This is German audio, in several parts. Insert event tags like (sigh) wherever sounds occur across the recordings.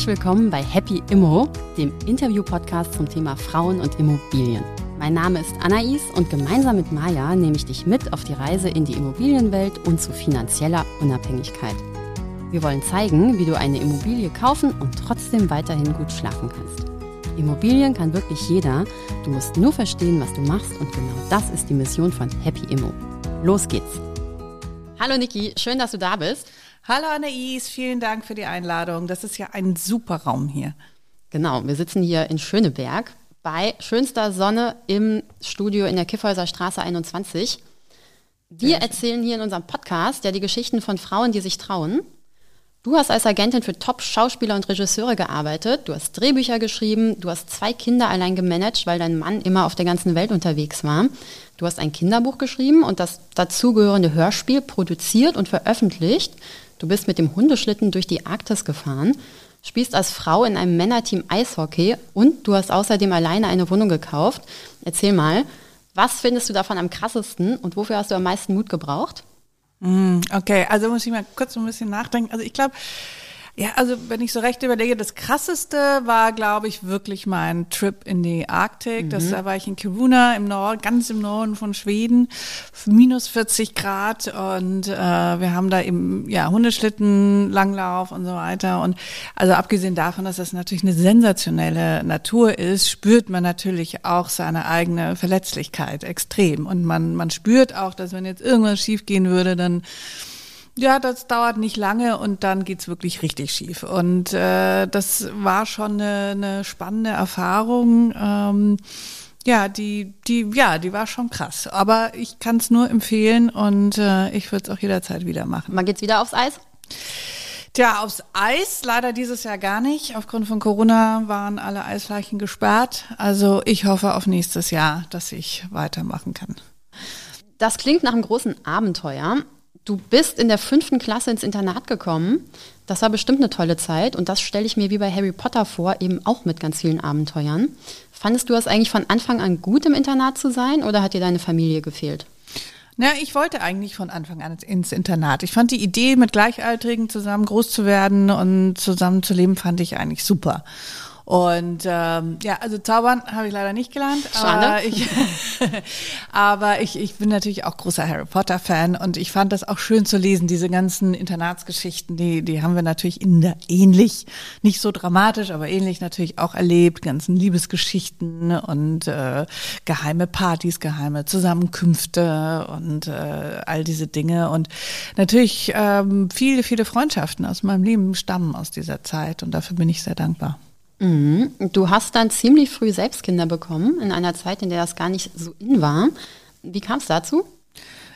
Herzlich willkommen bei Happy Immo, dem Interview-Podcast zum Thema Frauen und Immobilien. Mein Name ist Anais und gemeinsam mit Maja nehme ich dich mit auf die Reise in die Immobilienwelt und zu finanzieller Unabhängigkeit. Wir wollen zeigen, wie du eine Immobilie kaufen und trotzdem weiterhin gut schlafen kannst. Immobilien kann wirklich jeder. Du musst nur verstehen, was du machst und genau das ist die Mission von Happy Immo. Los geht's! Hallo Niki, schön, dass du da bist. Hallo Anais, vielen Dank für die Einladung. Das ist ja ein super Raum hier. Genau, wir sitzen hier in Schöneberg bei schönster Sonne im Studio in der Kiffhäuser Straße 21. Wir erzählen hier in unserem Podcast ja die Geschichten von Frauen, die sich trauen. Du hast als Agentin für Top-Schauspieler und Regisseure gearbeitet, du hast Drehbücher geschrieben, du hast zwei Kinder allein gemanagt, weil dein Mann immer auf der ganzen Welt unterwegs war. Du hast ein Kinderbuch geschrieben und das dazugehörende Hörspiel produziert und veröffentlicht. Du bist mit dem Hundeschlitten durch die Arktis gefahren, spielst als Frau in einem Männerteam Eishockey und du hast außerdem alleine eine Wohnung gekauft. Erzähl mal, was findest du davon am krassesten und wofür hast du am meisten Mut gebraucht? Mm, okay, also muss ich mal kurz ein bisschen nachdenken. Also ich glaube, ja, also wenn ich so recht überlege, das krasseste war, glaube ich, wirklich mein Trip in die Arktik. Mhm. Das, da war ich in Kiruna im Norden, ganz im Norden von Schweden, minus 40 Grad und äh, wir haben da eben ja Hundeschlitten, Langlauf und so weiter. Und also abgesehen davon, dass das natürlich eine sensationelle Natur ist, spürt man natürlich auch seine eigene Verletzlichkeit extrem. Und man, man spürt auch, dass wenn jetzt irgendwas schiefgehen würde, dann ja, das dauert nicht lange und dann geht's wirklich richtig schief. Und äh, das war schon eine, eine spannende Erfahrung. Ähm, ja, die, die, ja, die war schon krass. Aber ich kann es nur empfehlen und äh, ich würde es auch jederzeit wieder machen. Wann geht's wieder aufs Eis? Tja, aufs Eis leider dieses Jahr gar nicht. Aufgrund von Corona waren alle Eisflächen gesperrt. Also ich hoffe auf nächstes Jahr, dass ich weitermachen kann. Das klingt nach einem großen Abenteuer. Du bist in der fünften Klasse ins Internat gekommen. Das war bestimmt eine tolle Zeit und das stelle ich mir wie bei Harry Potter vor, eben auch mit ganz vielen Abenteuern. Fandest du es eigentlich von Anfang an gut, im Internat zu sein oder hat dir deine Familie gefehlt? Na, ich wollte eigentlich von Anfang an ins Internat. Ich fand die Idee, mit Gleichaltrigen zusammen groß zu werden und zusammen zu leben, fand ich eigentlich super. Und ähm, ja, also zaubern habe ich leider nicht gelernt. Schade. Aber ich, (laughs) aber ich, ich bin natürlich auch großer Harry Potter-Fan und ich fand das auch schön zu lesen, diese ganzen Internatsgeschichten, die, die haben wir natürlich in der, ähnlich, nicht so dramatisch, aber ähnlich natürlich auch erlebt, ganzen Liebesgeschichten und äh, geheime Partys, geheime Zusammenkünfte und äh, all diese Dinge. Und natürlich ähm, viele, viele Freundschaften aus meinem Leben stammen aus dieser Zeit und dafür bin ich sehr dankbar. Mhm. Du hast dann ziemlich früh selbst Kinder bekommen, in einer Zeit, in der das gar nicht so in war. Wie kam es dazu?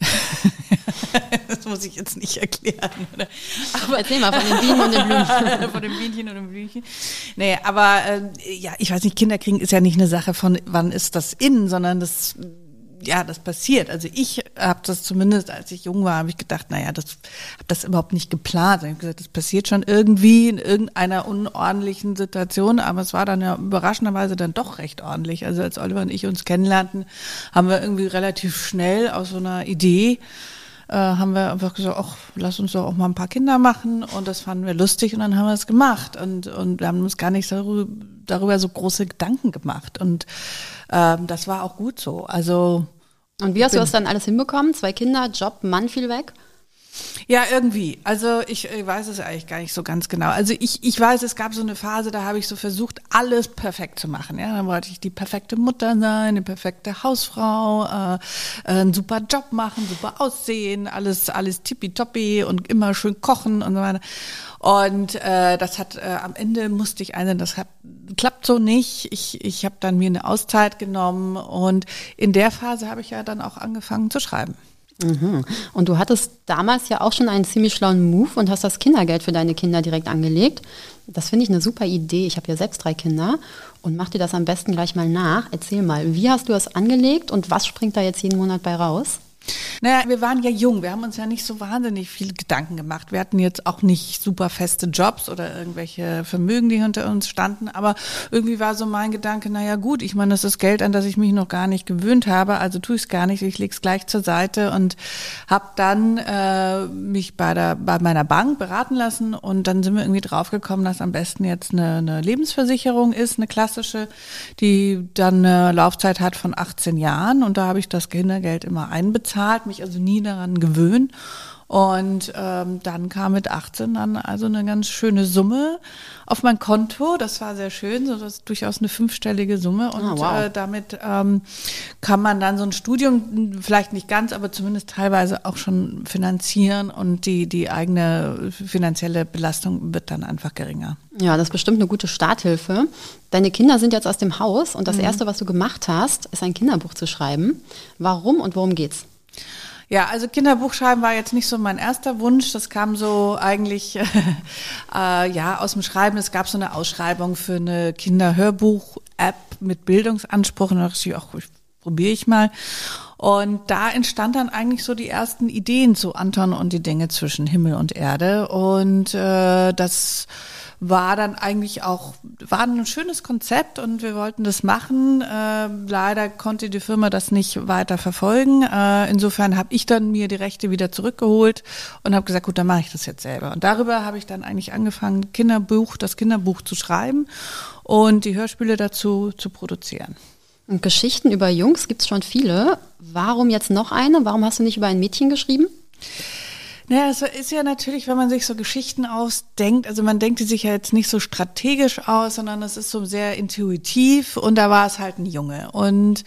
(laughs) das muss ich jetzt nicht erklären. Oder? Aber erzähl mal von den Bienen und den Blümchen. (laughs) von den Bienchen und den Blümchen. Nee, aber äh, ja, ich weiß nicht, Kinder kriegen ist ja nicht eine Sache von, wann ist das in, sondern das ja, das passiert. Also ich habe das zumindest, als ich jung war, habe ich gedacht, naja, das habe das überhaupt nicht geplant. Ich habe gesagt, das passiert schon irgendwie in irgendeiner unordentlichen Situation, aber es war dann ja überraschenderweise dann doch recht ordentlich. Also als Oliver und ich uns kennenlernten, haben wir irgendwie relativ schnell aus so einer Idee äh, haben wir einfach gesagt, ach, lass uns doch auch mal ein paar Kinder machen und das fanden wir lustig und dann haben wir es gemacht und, und wir haben uns gar nicht darüber, darüber so große Gedanken gemacht und ähm, das war auch gut so. Also und wie hast du das dann alles hinbekommen? Zwei Kinder, Job, Mann viel weg? Ja, irgendwie. Also ich, ich weiß es eigentlich gar nicht so ganz genau. Also ich, ich weiß, es gab so eine Phase, da habe ich so versucht, alles perfekt zu machen. Ja, dann wollte ich die perfekte Mutter sein, die perfekte Hausfrau, äh, einen super Job machen, super aussehen, alles, alles tippitoppi und immer schön kochen und so weiter. Und äh, das hat äh, am Ende musste ich einsehen, das hat, klappt so nicht. Ich, ich habe dann mir eine Auszeit genommen und in der Phase habe ich ja dann auch angefangen zu schreiben. Mhm. Und du hattest damals ja auch schon einen ziemlich schlauen Move und hast das Kindergeld für deine Kinder direkt angelegt. Das finde ich eine super Idee. Ich habe ja selbst drei Kinder und mach dir das am besten gleich mal nach. Erzähl mal, wie hast du das angelegt und was springt da jetzt jeden Monat bei raus? Naja, wir waren ja jung, wir haben uns ja nicht so wahnsinnig viel Gedanken gemacht. Wir hatten jetzt auch nicht super feste Jobs oder irgendwelche Vermögen, die hinter uns standen, aber irgendwie war so mein Gedanke, naja gut, ich meine, das ist Geld, an das ich mich noch gar nicht gewöhnt habe, also tue ich es gar nicht, ich lege es gleich zur Seite und habe dann äh, mich bei, der, bei meiner Bank beraten lassen. Und dann sind wir irgendwie draufgekommen, dass am besten jetzt eine, eine Lebensversicherung ist, eine klassische, die dann eine Laufzeit hat von 18 Jahren. Und da habe ich das Kindergeld immer einbezahlt mich also nie daran gewöhnt. Und ähm, dann kam mit 18 dann also eine ganz schöne Summe auf mein Konto. Das war sehr schön, so das ist durchaus eine fünfstellige Summe. Und oh, wow. äh, damit ähm, kann man dann so ein Studium, vielleicht nicht ganz, aber zumindest teilweise auch schon finanzieren und die, die eigene finanzielle Belastung wird dann einfach geringer. Ja, das ist bestimmt eine gute Starthilfe. Deine Kinder sind jetzt aus dem Haus und das mhm. Erste, was du gemacht hast, ist ein Kinderbuch zu schreiben. Warum und worum geht's? Ja, also Kinderbuchschreiben war jetzt nicht so mein erster Wunsch. Das kam so eigentlich (laughs) äh, ja aus dem Schreiben. Es gab so eine Ausschreibung für eine Kinderhörbuch-App mit Bildungsanspruch. Und da dachte ich, ach, probiere ich mal. Und da entstand dann eigentlich so die ersten Ideen zu Anton und die Dinge zwischen Himmel und Erde. Und äh, das war dann eigentlich auch, war ein schönes Konzept und wir wollten das machen. Äh, leider konnte die Firma das nicht weiter verfolgen. Äh, insofern habe ich dann mir die Rechte wieder zurückgeholt und habe gesagt, gut, dann mache ich das jetzt selber. Und darüber habe ich dann eigentlich angefangen, Kinderbuch, das Kinderbuch zu schreiben und die Hörspiele dazu zu produzieren. Und Geschichten über Jungs gibt es schon viele. Warum jetzt noch eine? Warum hast du nicht über ein Mädchen geschrieben? Ja, es ist ja natürlich, wenn man sich so Geschichten ausdenkt, also man denkt die sich ja jetzt nicht so strategisch aus, sondern es ist so sehr intuitiv und da war es halt ein Junge. Und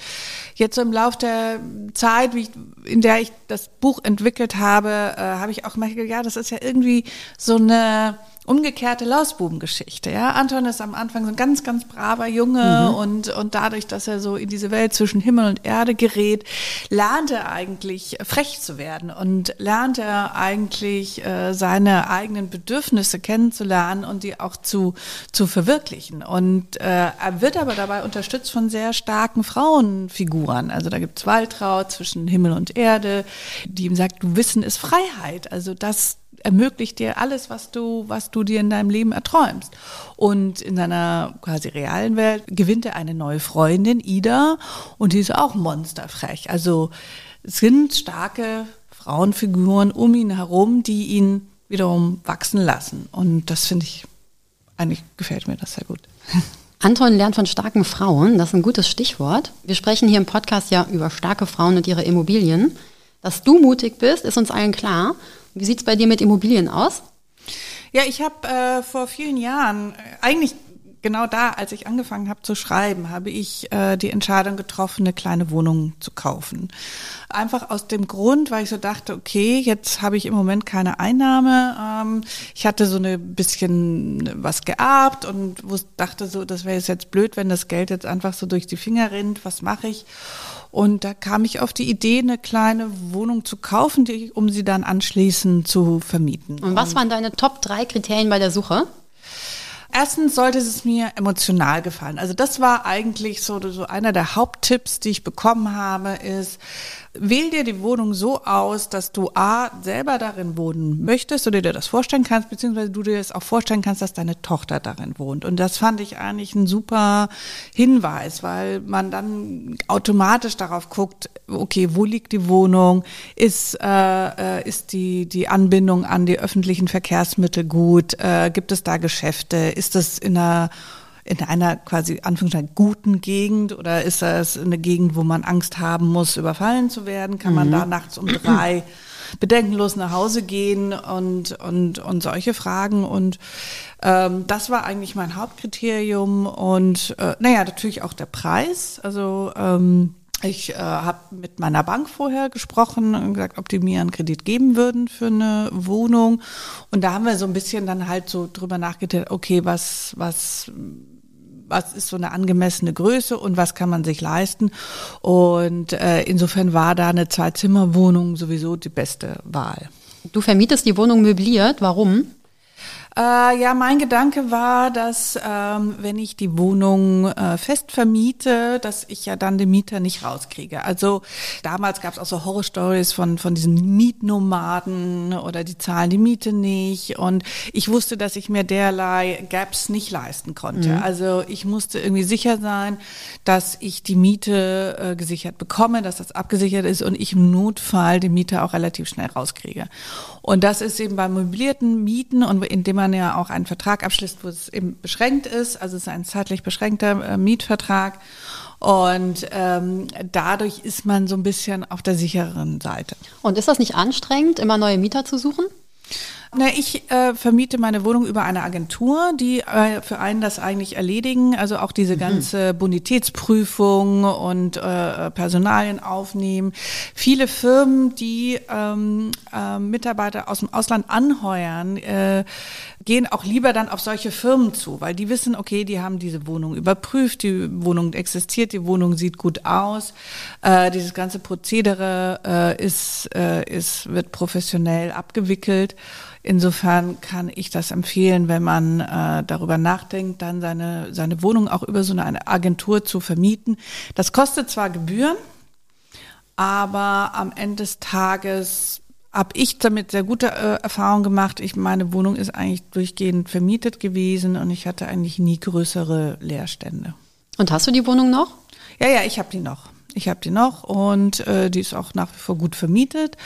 jetzt so im Lauf der Zeit, ich, in der ich das Buch entwickelt habe, äh, habe ich auch gemerkt, ja, das ist ja irgendwie so eine umgekehrte Lausbubengeschichte. Ja, Anton ist am Anfang so ein ganz, ganz braver Junge mhm. und und dadurch, dass er so in diese Welt zwischen Himmel und Erde gerät, lernt er eigentlich frech zu werden und lernt er eigentlich äh, seine eigenen Bedürfnisse kennenzulernen und die auch zu zu verwirklichen. Und äh, er wird aber dabei unterstützt von sehr starken Frauenfiguren. Also da gibt's Waltraud zwischen Himmel und Erde, die ihm sagt, Wissen ist Freiheit. Also das ermöglicht dir alles, was du, was du dir in deinem Leben erträumst. Und in seiner quasi realen Welt gewinnt er eine neue Freundin, Ida, und die ist auch monsterfrech. Also es sind starke Frauenfiguren um ihn herum, die ihn wiederum wachsen lassen. Und das finde ich, eigentlich gefällt mir das sehr gut. Anton lernt von starken Frauen, das ist ein gutes Stichwort. Wir sprechen hier im Podcast ja über starke Frauen und ihre Immobilien. Dass du mutig bist, ist uns allen klar. Wie sieht's bei dir mit Immobilien aus? Ja, ich habe äh, vor vielen Jahren, äh, eigentlich genau da, als ich angefangen habe zu schreiben, habe ich äh, die Entscheidung getroffen, eine kleine Wohnung zu kaufen. Einfach aus dem Grund, weil ich so dachte, okay, jetzt habe ich im Moment keine Einnahme. Ähm, ich hatte so ein bisschen was geerbt und dachte so, das wäre jetzt blöd, wenn das Geld jetzt einfach so durch die Finger rinnt. Was mache ich? Und da kam ich auf die Idee, eine kleine Wohnung zu kaufen, die, um sie dann anschließend zu vermieten. Und was waren deine Top drei Kriterien bei der Suche? Erstens sollte es mir emotional gefallen. Also das war eigentlich so, so einer der Haupttipps, die ich bekommen habe, ist, wähl dir die Wohnung so aus, dass du A, selber darin wohnen möchtest oder dir das vorstellen kannst, beziehungsweise du dir das auch vorstellen kannst, dass deine Tochter darin wohnt. Und das fand ich eigentlich ein super Hinweis, weil man dann automatisch darauf guckt, okay, wo liegt die Wohnung? Ist, äh, äh ist die, die Anbindung an die öffentlichen Verkehrsmittel gut? Äh, gibt es da Geschäfte? Ist das in einer in einer quasi Anführungszeichen guten Gegend oder ist das eine Gegend, wo man Angst haben muss, überfallen zu werden? Kann man mhm. da nachts um drei (clears throat) bedenkenlos nach Hause gehen und und und solche Fragen und ähm, das war eigentlich mein Hauptkriterium und äh, naja natürlich auch der Preis. Also ähm, ich äh, habe mit meiner Bank vorher gesprochen und gesagt, ob die mir einen Kredit geben würden für eine Wohnung. Und da haben wir so ein bisschen dann halt so drüber nachgedacht, okay, was, was, was ist so eine angemessene Größe und was kann man sich leisten. Und äh, insofern war da eine Zwei-Zimmer-Wohnung sowieso die beste Wahl. Du vermietest die Wohnung möbliert. Warum? Äh, ja, mein Gedanke war, dass ähm, wenn ich die Wohnung äh, fest vermiete, dass ich ja dann den Mieter nicht rauskriege. Also damals gab es auch so Horrorstories von von diesen Mietnomaden oder die zahlen die Miete nicht und ich wusste, dass ich mir derlei Gaps nicht leisten konnte. Mhm. Also ich musste irgendwie sicher sein, dass ich die Miete äh, gesichert bekomme, dass das abgesichert ist und ich im Notfall den Mieter auch relativ schnell rauskriege. Und das ist eben bei möblierten Mieten und indem man ja auch einen Vertrag abschließt, wo es eben beschränkt ist. Also es ist ein zeitlich beschränkter äh, Mietvertrag. Und ähm, dadurch ist man so ein bisschen auf der sicheren Seite. Und ist das nicht anstrengend, immer neue Mieter zu suchen? Na, ich äh, vermiete meine Wohnung über eine Agentur, die äh, für einen das eigentlich erledigen, also auch diese mhm. ganze Bonitätsprüfung und äh, Personalien aufnehmen. Viele Firmen, die ähm, äh, Mitarbeiter aus dem Ausland anheuern, äh, gehen auch lieber dann auf solche Firmen zu, weil die wissen, okay, die haben diese Wohnung überprüft, die Wohnung existiert, die Wohnung sieht gut aus, äh, dieses ganze Prozedere äh, ist, äh, ist, wird professionell abgewickelt. Insofern kann ich das empfehlen, wenn man äh, darüber nachdenkt, dann seine, seine Wohnung auch über so eine Agentur zu vermieten. Das kostet zwar Gebühren, aber am Ende des Tages habe ich damit sehr gute äh, Erfahrungen gemacht. Ich meine Wohnung ist eigentlich durchgehend vermietet gewesen und ich hatte eigentlich nie größere Leerstände. Und hast du die Wohnung noch? Ja, ja, ich habe die noch. Ich habe die noch und äh, die ist auch nach wie vor gut vermietet.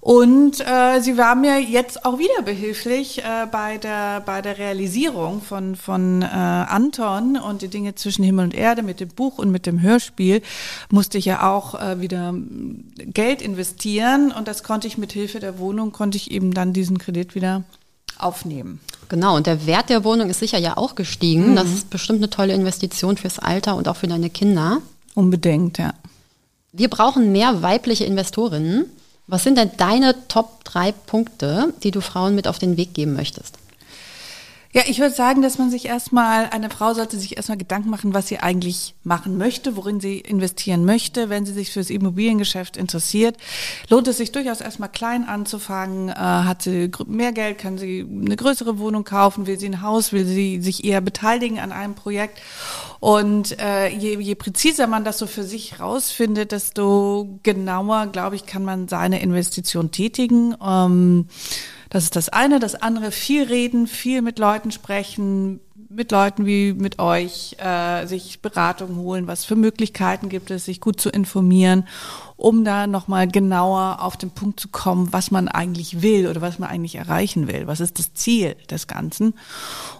Und äh, sie war mir jetzt auch wieder behilflich äh, bei, der, bei der Realisierung von, von äh, Anton und die Dinge zwischen Himmel und Erde mit dem Buch und mit dem Hörspiel musste ich ja auch äh, wieder Geld investieren und das konnte ich mit Hilfe der Wohnung, konnte ich eben dann diesen Kredit wieder aufnehmen. Genau, und der Wert der Wohnung ist sicher ja auch gestiegen. Mhm. Das ist bestimmt eine tolle Investition fürs Alter und auch für deine Kinder. Unbedingt, ja. Wir brauchen mehr weibliche Investorinnen. Was sind denn deine Top drei Punkte, die du Frauen mit auf den Weg geben möchtest? Ja, ich würde sagen, dass man sich erstmal, eine Frau sollte sich erstmal Gedanken machen, was sie eigentlich machen möchte, worin sie investieren möchte. Wenn sie sich fürs Immobiliengeschäft interessiert, lohnt es sich durchaus erstmal klein anzufangen. Äh, hat sie mehr Geld, kann sie eine größere Wohnung kaufen, will sie ein Haus, will sie sich eher beteiligen an einem Projekt. Und äh, je, je präziser man das so für sich rausfindet, desto genauer, glaube ich, kann man seine Investition tätigen. Ähm, das ist das eine. Das andere, viel reden, viel mit Leuten sprechen, mit Leuten wie mit euch, äh, sich Beratung holen, was für Möglichkeiten gibt es, sich gut zu informieren, um da nochmal genauer auf den Punkt zu kommen, was man eigentlich will oder was man eigentlich erreichen will. Was ist das Ziel des Ganzen?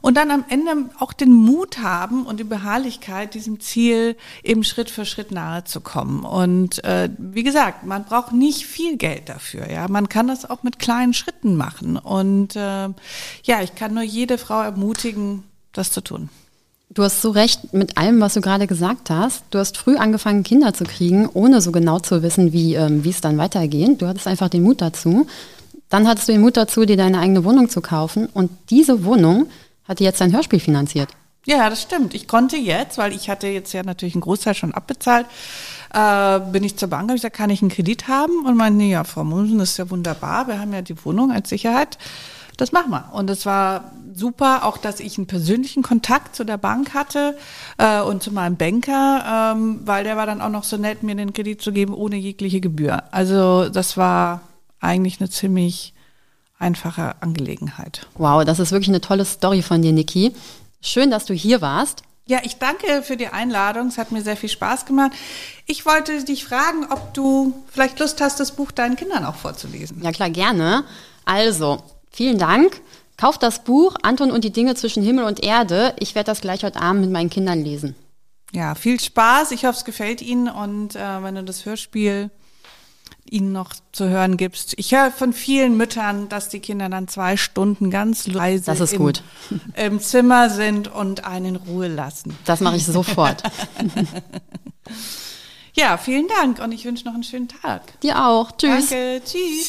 Und dann am Ende auch den Mut haben und die Beharrlichkeit, diesem Ziel eben Schritt für Schritt nahe zu kommen. Und äh, wie gesagt, man braucht nicht viel Geld dafür. Ja, man kann das auch mit kleinen Schritten machen. Und äh, ja, ich kann nur jede Frau ermutigen, das zu tun. Du hast so recht mit allem, was du gerade gesagt hast. Du hast früh angefangen, Kinder zu kriegen, ohne so genau zu wissen, wie, ähm, es dann weitergeht. Du hattest einfach den Mut dazu. Dann hattest du den Mut dazu, dir deine eigene Wohnung zu kaufen. Und diese Wohnung hat dir jetzt dein Hörspiel finanziert. Ja, das stimmt. Ich konnte jetzt, weil ich hatte jetzt ja natürlich einen Großteil schon abbezahlt, äh, bin ich zur Bank, ich gesagt, kann ich einen Kredit haben? Und meinte, ja, Frau Munsen, das ist ja wunderbar. Wir haben ja die Wohnung als Sicherheit das machen wir. Und es war super, auch dass ich einen persönlichen Kontakt zu der Bank hatte äh, und zu meinem Banker, ähm, weil der war dann auch noch so nett, mir den Kredit zu geben ohne jegliche Gebühr. Also das war eigentlich eine ziemlich einfache Angelegenheit. Wow, das ist wirklich eine tolle Story von dir, Niki. Schön, dass du hier warst. Ja, ich danke für die Einladung. Es hat mir sehr viel Spaß gemacht. Ich wollte dich fragen, ob du vielleicht Lust hast, das Buch deinen Kindern auch vorzulesen. Ja, klar, gerne. Also, Vielen Dank. Kauft das Buch Anton und die Dinge zwischen Himmel und Erde. Ich werde das gleich heute Abend mit meinen Kindern lesen. Ja, viel Spaß. Ich hoffe, es gefällt Ihnen. Und äh, wenn du das Hörspiel Ihnen noch zu hören gibst. Ich höre von vielen Müttern, dass die Kinder dann zwei Stunden ganz leise im, (laughs) im, Zimmer sind und einen in Ruhe lassen. Das mache ich sofort. (laughs) (laughs) ja, vielen Dank und ich wünsche noch einen schönen Tag. Dir auch. Tschüss. Danke. Tschüss.